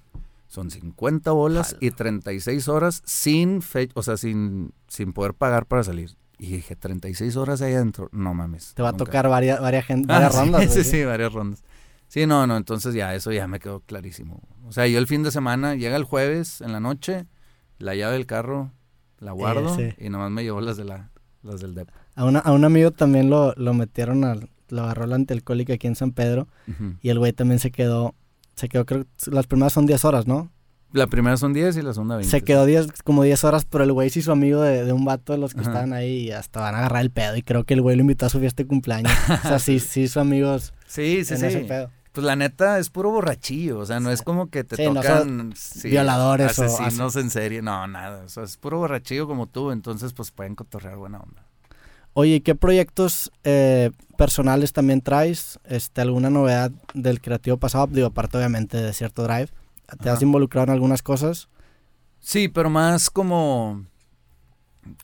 son 50 bolas Jala. y 36 horas sin fecha, o sea, sin, sin poder pagar para salir. Y dije, 36 horas ahí adentro, no mames. Te va a tocar varias, varias, gente, Ah, varias sí, rondas, Sí, sí, varias rondas. Sí, no, no, entonces ya, eso ya me quedó clarísimo. O sea, yo el fin de semana, llega el jueves en la noche, la llave del carro la guardo sí. y nomás me llevo las de la, las del DEP. A, una- a un amigo también lo, lo metieron al, lo agarró la antialcohólica aquí en San Pedro y el güey también se quedó, se quedó, creo las primeras son 10 horas, ¿no? La primera son 10 y la segunda 20. Se quedó 10, como 10 horas, pero el güey sí su amigo de, de un vato de los que Ajá. estaban ahí y hasta van a agarrar el pedo. Y creo que el güey lo invitó a su fiesta de cumpleaños. o sea, sí, sí, su amigos Sí, sí, en ese sí. pedo. Pues la neta es puro borrachillo, o sea, no es como que te Sí, no tocan sí, violadores o asesinos en serie, no, nada, o sea, es puro borrachillo como tú, entonces pues pueden cotorrear buena onda. Oye, ¿y ¿qué proyectos eh, personales también traes? Este, ¿Alguna novedad del creativo pasado? Digo, aparte obviamente de cierto drive. ¿Te has involucrado en algunas cosas? Sí, pero más como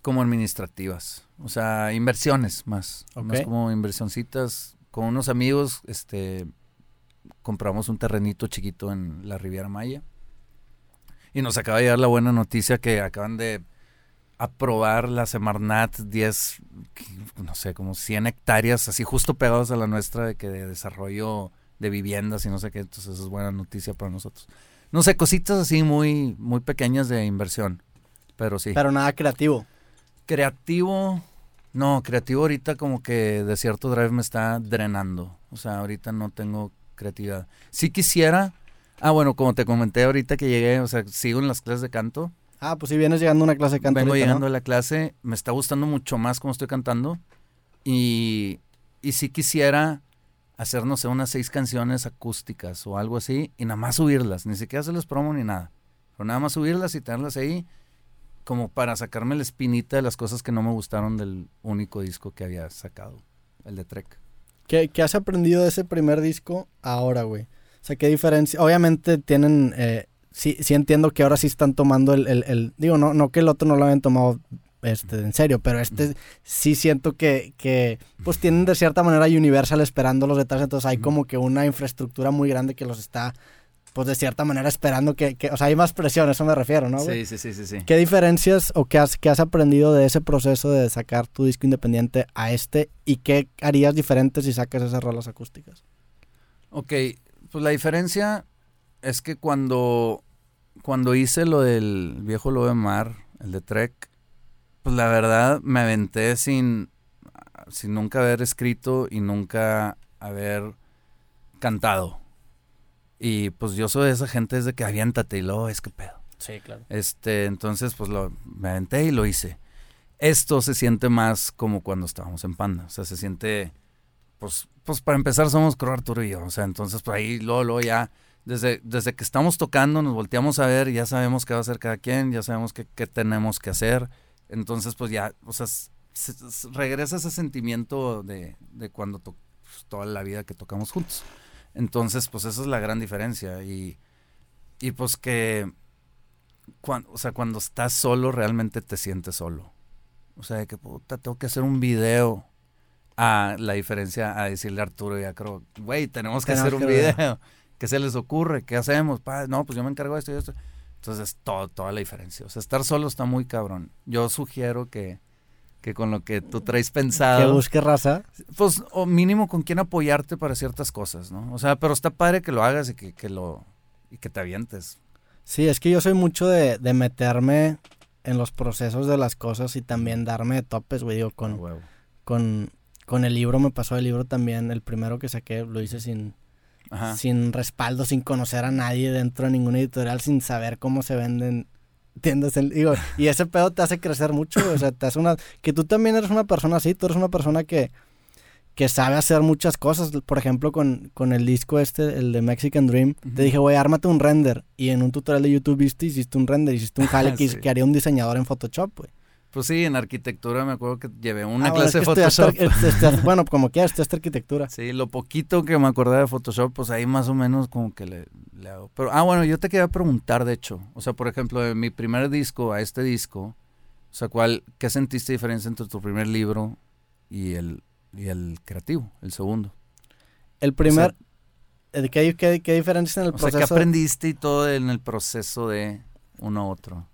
como administrativas, o sea, inversiones más, más como inversioncitas con unos amigos, este compramos un terrenito chiquito en la Riviera Maya. Y nos acaba de llegar la buena noticia que acaban de aprobar la Semarnat 10, que- no sé, como 100 hectáreas, así justo pegados a la nuestra de que de desarrollo de viviendas y no sé qué, entonces eso es buena noticia para nosotros. No sé, cositas así muy, muy pequeñas de inversión, pero sí. Pero nada creativo. Creativo, no, creativo ahorita como que de cierto drive me está drenando. O sea, ahorita no tengo creatividad. Si quisiera, ah, bueno, como te comenté ahorita que llegué, o sea, sigo en las clases de canto. Ah, pues si vienes llegando a una clase de canto. Vengo ahorita, llegando ¿no? a la clase, me está gustando mucho más cómo estoy cantando. Y, y si quisiera hacer, no sé, unas seis canciones acústicas o algo así, y nada más subirlas, ni siquiera hacerles promo ni nada. Pero nada más subirlas y tenerlas ahí como para sacarme la espinita de las cosas que no me gustaron del único disco que había sacado, el de Trek. ¿Qué, qué has aprendido de ese primer disco ahora, güey? O sea, ¿qué diferencia? Obviamente tienen... eh, sí, sí entiendo que ahora sí están tomando el... el- el- digo, no, no que el otro no lo habían tomado este, en serio, pero este sí siento que, que pues tienen de cierta manera Universal esperándolos detrás, entonces hay como que una infraestructura muy grande que los está, pues de cierta manera esperando que... que- o sea, hay más presión, a eso me refiero, ¿no, güey? sí, sí, sí, sí. ¿Qué diferencias o qué has, qué has aprendido de ese proceso de sacar tu disco independiente a este y qué harías diferente si sacas esas rolas acústicas? Ok, pues la diferencia es que cuando, cuando hice lo del viejo lobo de mar, el de Trek, pues la verdad me aventé sin, sin nunca haber escrito y nunca haber cantado. Y pues yo soy de esa gente desde que aviéntate y luego es que pedo. Sí, claro. Este, entonces, pues lo, me aventé y lo hice. Esto se siente más como cuando estábamos en Panda. O sea, se siente, pues, pues para empezar somos Cro Arturo y yo. O sea, entonces, pues ahí, luego, luego ya, desde, desde que estamos tocando, nos volteamos a ver ya sabemos qué va a hacer cada quien, ya sabemos qué, qué tenemos que hacer. Entonces, pues ya, o sea, s- regresa ese sentimiento de, de cuando pues, toda la vida que tocamos juntos. Entonces, pues esa es la gran diferencia. Y, y pues que, cuando, o sea, cuando estás solo, realmente te sientes solo. O sea, que puta, tengo que hacer un video. A la diferencia a decirle a Arturo y a Crow, güey, tenemos que hacer un video. ¿Qué se les ocurre? ¿Qué hacemos? no, pues yo me encargo de esto y esto. Entonces, todo, toda la diferencia. O sea, estar solo está muy cabrón. Yo sugiero que, que con lo que tú traes pensado. Que busque raza. Pues, o mínimo con quién apoyarte para ciertas cosas, ¿no? O sea, pero está padre que lo hagas y que, que lo. y que te avientes. Sí, es que yo soy mucho de, de meterme en los procesos de las cosas y también darme topes, güey. Digo, con, con, con el libro me pasó el libro también. El primero que saqué lo hice sin, sin respaldo, sin conocer a nadie dentro de ninguna editorial, sin saber cómo se venden tiendas. digo, y ese pedo te hace crecer mucho, o sea, te hace una... Que tú también eres una persona así, tú eres una persona que que sabe hacer muchas cosas. Por ejemplo, con, con el disco este, el de Mexican Dream, te dije, güey, ármate un render. Y en un tutorial de YouTube viste, hiciste un render, hiciste un jale que, haría un diseñador en Photoshop, güey. Pues sí, en arquitectura me acuerdo que llevé una ah, clase de Photoshop. bueno, como quieras, esta arquitectura. Sí, lo poquito que me acordé de Photoshop, pues ahí más o menos como que le, le, hago. Pero, ah, bueno, yo te quería preguntar, de hecho. O sea, por ejemplo, de mi primer disco a este disco, o sea, ¿cuál, ¿qué sentiste diferencia entre tu primer libro y el, y el creativo, el segundo. El primer... ¿qué, qué, qué, diferencia en el proceso? Sea, ¿qué aprendiste y todo en el proceso de uno a otro?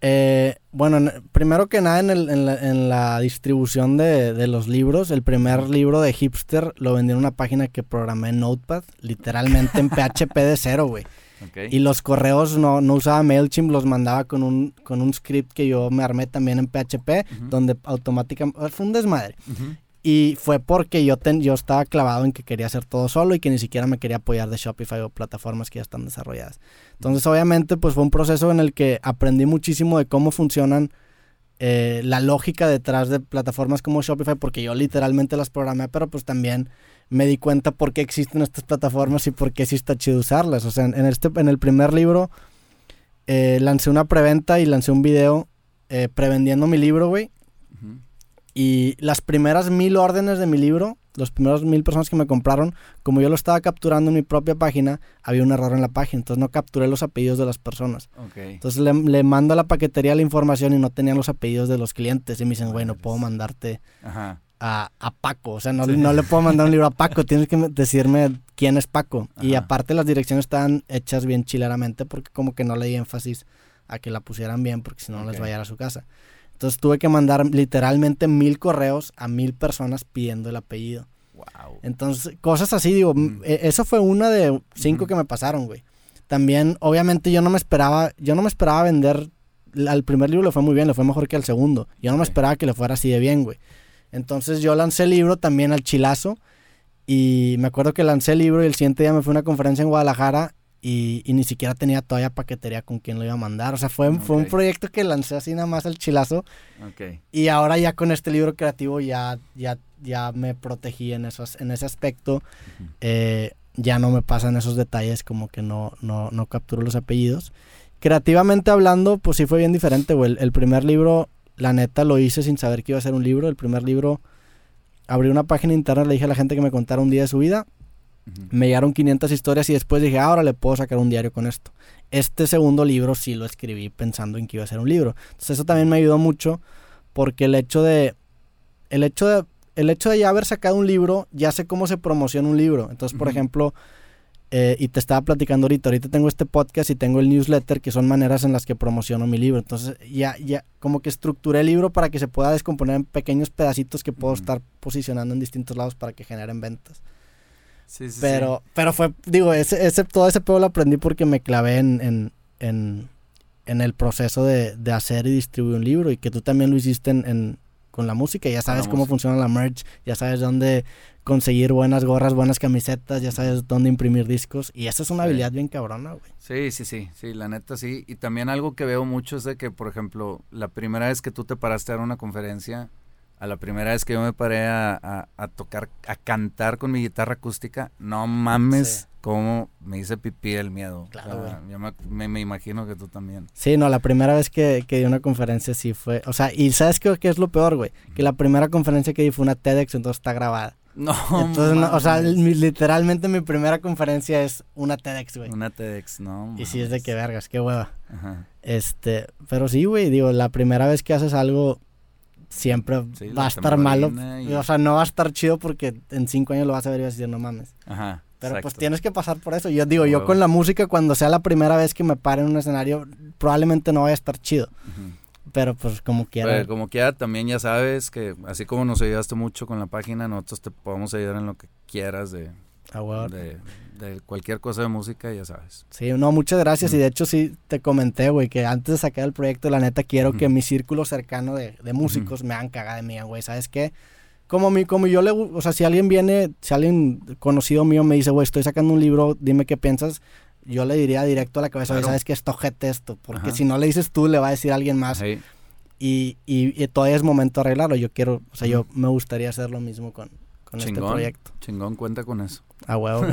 Eh, bueno, primero que nada en, el, en, la, en la, distribución de, de, los libros, el primer libro de Hipster lo vendí en una página que programé en Notepad, literalmente en PHP de cero, güey. Y los correos no, no, usaba MailChimp, los mandaba con un, con un script que yo me armé también en PHP, donde automáticamente... Fue un desmadre. Y fue porque yo, ten, yo estaba clavado en que quería hacer todo solo y que ni siquiera me quería apoyar de Shopify o plataformas que ya están desarrolladas. Entonces, obviamente, pues fue un proceso en el que aprendí muchísimo de cómo funcionan eh, la lógica detrás de plataformas como Shopify, porque yo literalmente las programé, pero pues también me di cuenta por qué existen estas plataformas y por qué sí está chido usarlas. O sea, en, este, en el primer libro eh, lancé una preventa y lancé un video eh, prevendiendo mi libro, güey. Y las primeras mil órdenes de mi libro, los primeros mil personas que me compraron, como yo lo estaba capturando en mi propia página, había un error en la página. Entonces no capturé los apellidos de las personas. Entonces le, mando a la paquetería la información y no tenían los apellidos de los clientes. Y me dicen, güey, no puedo mandarte A, a, Paco. O sea, no, no, le puedo mandar un libro a Paco. Tienes que decirme quién es Paco. Y aparte las direcciones estaban hechas bien chileramente porque como que no le di énfasis a que la pusieran bien porque si no, no les vaya a su casa. Entonces tuve que mandar literalmente mil correos a mil personas pidiendo el apellido. Wow. Entonces, cosas así, digo, mm. e, eso fue una de cinco que me pasaron, güey. También, obviamente, yo no me esperaba, yo no me esperaba vender. Al primer libro le fue muy bien, le fue mejor que al segundo. Yo no me esperaba que le fuera así de bien, güey. Entonces yo lancé el libro también al chilazo. Y me acuerdo que lancé el libro y el siguiente día me fui a una conferencia en Guadalajara y, ni siquiera tenía todavía paquetería con quien lo iba a mandar. O sea, fue, fue un proyecto que lancé así nada más al chilazo. Y ahora ya con este libro creativo ya, ya, ya me protegí en, esos, en ese aspecto. Eh, ya no me pasan esos detalles como que no, no, no capturo los apellidos. Creativamente hablando, pues sí fue bien diferente, güey. El, el primer libro, la neta, lo hice sin saber que iba a ser un libro. El primer libro, abrí una página interna, le dije a la gente que me contara un día de su vida me llegaron 500 historias y después dije, ahora le puedo sacar un diario con esto. Este segundo libro sí lo escribí pensando en que iba a ser un libro. Entonces eso también me ayudó mucho porque el hecho de el hecho de el hecho de ya haber sacado un libro, ya sé cómo se promociona un libro. Entonces, por ejemplo, eh, y te estaba platicando ahorita, ahorita tengo este podcast y tengo el newsletter, que son maneras en las que promociono mi libro. Entonces, ya, ya, como que estructuré el libro para que se pueda descomponer en pequeños pedacitos que puedo estar posicionando en distintos lados para que generen ventas pero, pero fue, digo, ese, ese, todo ese pedo lo aprendí porque me clavé en, en, en, en el proceso de, de, hacer y distribuir un libro y que tú también lo hiciste en, con la música. Ya sabes cómo funciona la merch, ya sabes dónde conseguir buenas gorras, buenas camisetas, ya sabes dónde imprimir discos. Y esa es una habilidad bien cabrona, güey. Sí, sí, sí, sí, la neta sí. Y también algo que veo mucho es de que, por ejemplo, la primera vez que tú te paraste a dar una conferencia, a la primera vez que yo me paré a, tocar, a cantar con mi guitarra acústica, no mames cómo me hice pipí el miedo. Claro, O sea, yo me, me- me imagino que tú también. Sí, no, la primera vez que, que di una conferencia sí fue. O sea, y ¿sabes qué, qué es lo peor, güey? Que la primera conferencia que di fue una TEDx, entonces está grabada. No, Entonces, no, o sea, mames. literalmente mi primera conferencia es una TEDx, güey. Una TEDx, no. Y sí es de mames. que vergas, qué hueva. Ajá. Este, pero sí, güey, digo, la primera vez que haces algo siempre Sí, va a estar malo. y- O sea, no va a estar chido porque en cinco años lo vas a ver y vas a decir, no mames. Ajá. Pero pues exacto. tienes que pasar por eso. Yo digo, yo con la música, cuando sea la primera vez que me pare en un escenario, probablemente no vaya a estar chido. Ujú. Pero pues como quiera. Pero como quiera, también ya sabes que así como nos ayudaste mucho con la página, nosotros te podemos ayudar en lo que quieras de, a huevo. de, de cualquier cosa de música, ya sabes. Sí, no, muchas gracias. Mm. Y de hecho sí te comenté, güey, que antes de sacar el proyecto, la neta, quiero que mi círculo cercano de, de músicos me hagan cagada de mí, güey. ¿Sabes qué? Como, mi, como yo le... O sea, si alguien viene, si alguien conocido mío me dice, güey, estoy sacando un libro, dime qué piensas, yo le diría directo a la cabeza, "Oye, Claro. ¿sabes qué? Esto ojete esto. Porque Ajá. si no le dices tú, le va a decir alguien más. Y, y, y todavía es momento de arreglarlo. Yo quiero... O sea, yo me gustaría hacer lo mismo con, con este Chingón. proyecto. Chingón, cuenta con eso. A huevo.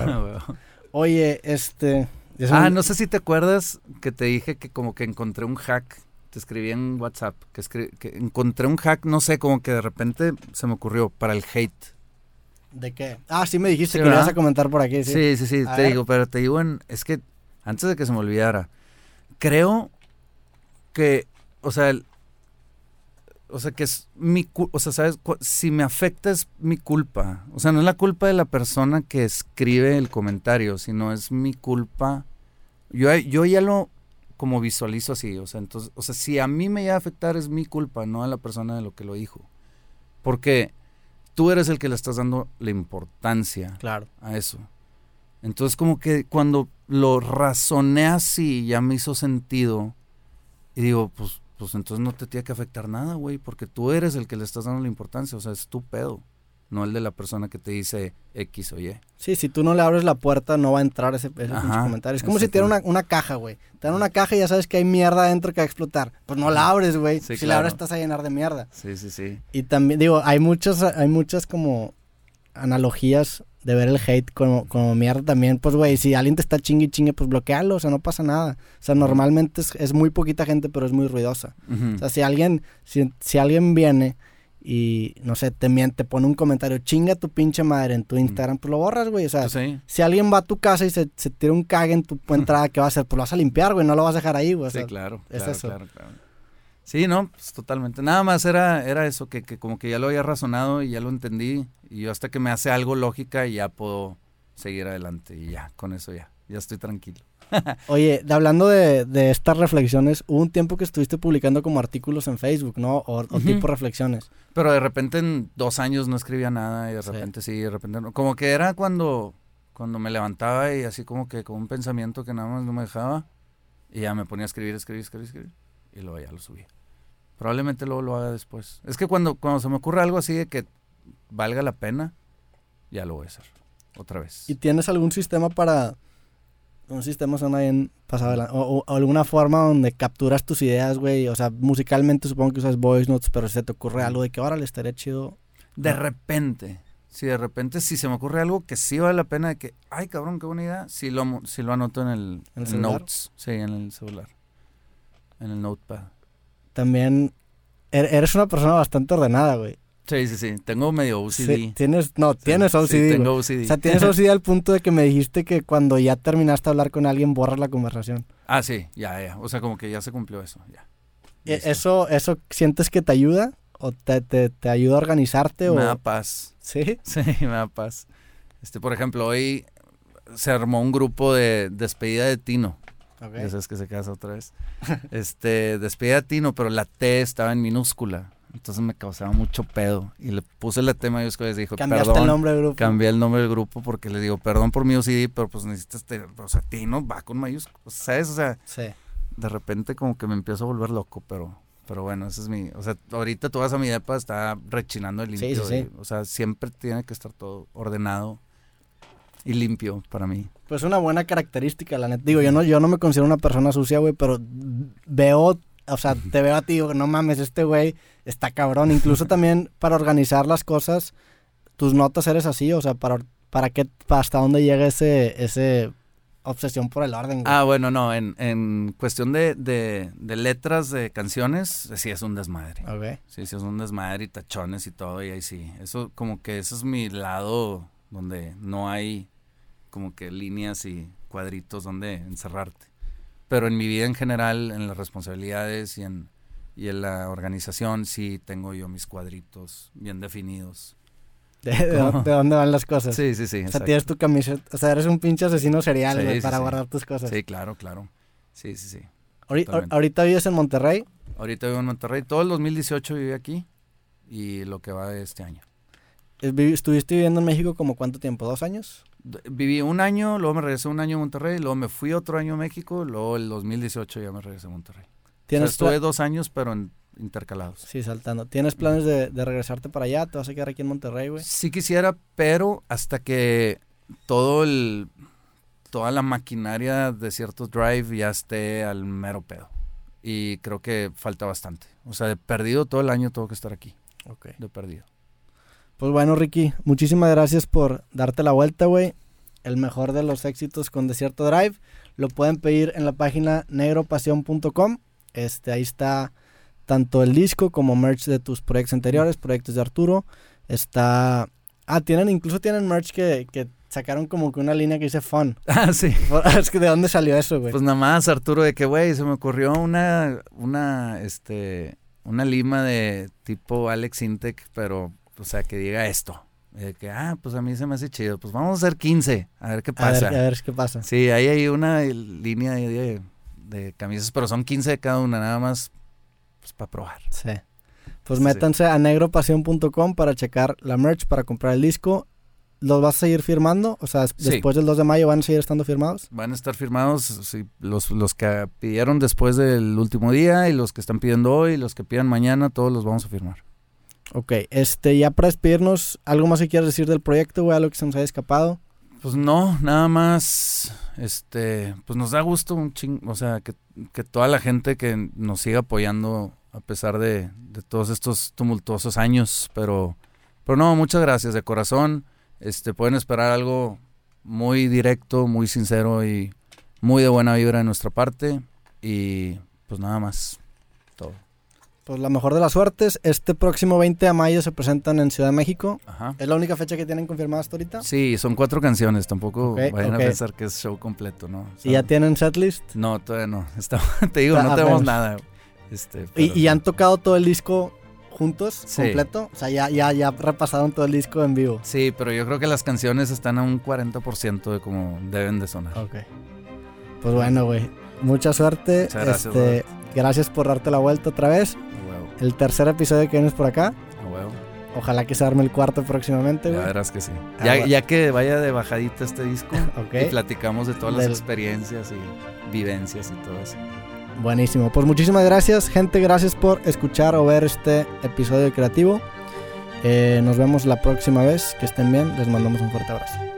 Oye, este... es ah, un- no sé si te acuerdas que te dije que como que encontré un hack. Te escribí en WhatsApp que, escri- que encontré un hack, no sé, como que de repente se me ocurrió para el hate. ¿De qué? Ah, sí me dijiste Sí, que lo ibas a comentar por aquí. Sí. Sí, sí, sí, te ver. digo, pero te digo en, es que antes de que se me olvidara, creo que, o sea, el- o sea, que es mi, cu- o sea, sabes, si me afecta es mi culpa, o sea, no es la culpa de la persona que escribe el comentario, sino es mi culpa. Yo, yo ya lo como visualizo así, o sea, entonces, o sea, si a mí me llega a afectar es mi culpa, no a la persona de lo que lo dijo, porque tú eres el que le estás dando la importancia Claro. a eso. Entonces como que cuando lo razoné así ya me hizo sentido y digo, pues, pues entonces no te tiene que afectar nada, güey, porque tú eres el que le estás dando la importancia, o sea, es tu pedo, no el de la persona que te dice X o Y. Sí, si tú no le abres la puerta, no va a entrar ese, ese Ajá, comentario. Es como si te dieran una, una caja, güey. Te dan una caja y ya sabes que hay mierda adentro que va a explotar. Pues no la abres, güey. Sí, si la abres, estás a llenar de mierda. Sí, sí, sí. Y también, digo, hay muchas, hay muchas como analogías de ver el hate como, como mierda también. Pues, güey, si alguien te está chingue y chingue, pues bloquealo, o sea, no pasa nada. O sea, normalmente es, es muy poquita gente, pero es muy ruidosa. O sea, si alguien, si, si alguien viene y, no sé, te miente, pone un comentario, chinga tu pinche madre en tu Instagram, pues lo borras, güey. O sea, sí, si alguien va a tu casa y se, se tira un cague en tu entrada, ¿qué va a hacer? Pues lo vas a limpiar, güey, no lo vas a dejar ahí, güey. o sí, claro, es claro, eso. claro, claro. Sí, no, pues totalmente. Nada más era, era eso, que, que como que ya lo había razonado y ya lo entendí. Y yo hasta que me hace algo lógica ya puedo seguir adelante. Y ya, con eso ya, ya estoy tranquilo. Oye, hablando de, de estas reflexiones, hubo un tiempo que estuviste publicando como artículos en Facebook, ¿no? O, tipo reflexiones. Pero de repente en dos años no escribía nada y de Sí. repente sí, de repente no. Como que era cuando, cuando me levantaba y así como que con un pensamiento que nada más no me dejaba. Y ya me ponía a escribir, escribir, escribir, escribir. Y luego ya lo subía. Probablemente luego lo haga después. Es que cuando, cuando se me ocurre algo así de que valga la pena, ya lo voy a hacer. Otra vez. ¿Y tienes algún sistema para... Un sistema suena bien pasado de la- o, o alguna forma donde capturas tus ideas, güey. O sea, musicalmente supongo que usas voice notes, pero si se te ocurre algo de que ahora le estaría chido. De No. repente, si de repente, si se me ocurre algo que sí vale la pena, de que, ay cabrón, qué buena idea, si lo, sí lo anoto en el, ¿En el en? Notes. Sí, en el celular. En el Notepad. También er- eres una persona bastante ordenada, güey. Sí, sí, sí. Tengo medio OCD. Sí, tienes, no, Sí, tienes sí, OCD. güey. tengo OCD. O sea, tienes OCD al punto de que me dijiste que cuando ya terminaste de hablar con alguien borras la conversación. ah, sí, ya, ya. O sea, como que ya se cumplió eso, ya. E- Listo. ¿Eso, ¿Eso sientes que te ayuda? ¿O te, te, te ayuda a organizarte? Me o... da paz. ¿Sí? Sí, me da paz. Este, por ejemplo, hoy se armó un grupo de despedida de Tino. Ok. Ya sabes que se casa otra vez. Este, despedida de Tino, pero la T estaba en minúscula. Entonces me causaba mucho pedo. Y le puse la T mayúscula y les dijo, Cambiaste perdón. el nombre del grupo. Cambié el nombre del grupo porque le digo, perdón por mi OCD, pero pues necesitas, tener- o sea, Tino va con mayúsculas, ¿sabes? O sea, Sí. de repente como que me empiezo a volver loco, pero, pero bueno, ese es mi, o sea, ahorita tú vas a mi depa, está rechinando el Sí, limpio, sí, sí. y, o sea, siempre tiene que estar todo ordenado y limpio para mí. Pues una buena característica, la neta. Digo, yo no, yo no me considero una persona sucia, güey, pero veo, o sea, te veo a ti digo, no mames, este güey está cabrón. Incluso también para organizar las cosas, tus notas eres así, o sea, para, ¿Para qué, hasta dónde llega ese, ese obsesión por el orden? Ah, bueno, no, en, en cuestión de, de, de, letras de canciones, sí es un desmadre. Ok. Sí, sí es un desmadre y tachones y todo, y ahí sí. Eso, como que ese es mi lado donde no hay como que líneas y cuadritos donde encerrarte. Pero en mi vida en general, en las responsabilidades y en, y en la organización, sí tengo yo mis cuadritos bien definidos. ¿De, de, dónde van las cosas? Sí, sí, sí. O sea, tienes tu camiseta, o sea, eres un pinche asesino serial Sí, sí, para sí. guardar tus cosas. Sí, claro, claro. Sí, sí, sí. Ahori- totalmente. ahorita vives en Monterrey. Ahorita vivo en Monterrey. Todo el 2018 viví aquí y lo que va de este año. ¿Estuviste viviendo en México como cuánto tiempo? ¿Dos años? Viví un año, luego me regresé un año a Monterrey, luego me fui otro año a México, luego el 2018 ya me regresé a Monterrey. O sea, ¿Tienes estuve pla- dos años, pero en- intercalados. Sí, saltando. ¿Tienes planes de, de regresarte para allá? ¿Te vas a quedar aquí en Monterrey, güey? Sí quisiera, pero hasta que todo el toda la maquinaria de cierto drive ya esté al mero pedo. Y creo que falta bastante. O sea, de perdido todo el año tengo que estar aquí, Ok. de perdido. Pues bueno, Ricky, muchísimas gracias por darte la vuelta, güey. El mejor de los éxitos con Desierto Drive. Lo pueden pedir en la página negropasión.com. Este, ahí está tanto el disco como merch de tus proyectos anteriores, proyectos de Arturo. Está... Ah, tienen, incluso tienen merch que, que sacaron como que una línea que dice fun. Ah, sí. es que de dónde salió eso, güey. Pues nada más, Arturo, de que, güey, se me ocurrió una, una, este, una lima de tipo Alex Intec, pero, o sea, que diga esto. De que, ah, pues a mí se me hace chido. Pues vamos a hacer 15, a ver qué a, ver, pasa. a ver qué pasa. Sí, ahí hay una línea de, de- camisas, pero son 15 de cada una, nada más, pues para probar. Sí. Pues Sí, métanse a negropasión.com para checar la merch, para comprar el disco. ¿Los vas a seguir firmando? O sea, Sí. después del 2 de mayo van a seguir estando firmados. Van a estar firmados sí, los, los que pidieron después del último día y los que están pidiendo hoy y los que pidan mañana, todos los vamos a firmar. Ok, este, ya para despedirnos, ¿algo más que quieras decir del proyecto, güey? ¿Algo que se nos haya escapado? Pues no, nada más, este, pues nos da gusto un ching, o sea, que, toda la gente que nos siga apoyando a pesar de, de todos estos tumultuosos años, pero, pero no, muchas gracias de corazón, este, pueden esperar algo muy directo, muy sincero y muy de buena vibra de nuestra parte y pues nada más, todo. Pues la mejor de las suertes. Este próximo 20 de mayo se presentan en Ciudad de México. Ajá. ¿Es la única fecha que tienen confirmada hasta ahorita? Sí, son cuatro canciones, tampoco Ok, vayan a pensar que es show completo, ¿no? O ¿Y ya tienen setlist? No, todavía no. Está- te digo, Ah, no tenemos nada. Este, ¿Y, han tocado todo el disco juntos, Sí. completo? O sea, ya, ya, ya repasaron todo el disco en vivo. Sí, pero yo creo que las canciones están a un 40% de como deben de sonar. Ok. Pues bueno, güey. Mucha suerte. Muchas gracias, este, gracias por darte la vuelta otra vez. El tercer episodio que vienes por acá. a huevo. Ojalá que se arme el cuarto próximamente, Ya güey. verás que sí. Ah, Ya, bueno. ya que vaya de bajadita este disco Ok. y platicamos de todas las experiencias y vivencias y todo eso. Buenísimo. Pues muchísimas gracias, gente. Gracias por escuchar o ver este episodio creativo. Eh, nos vemos la próxima vez. Que estén bien. Les mandamos un fuerte abrazo.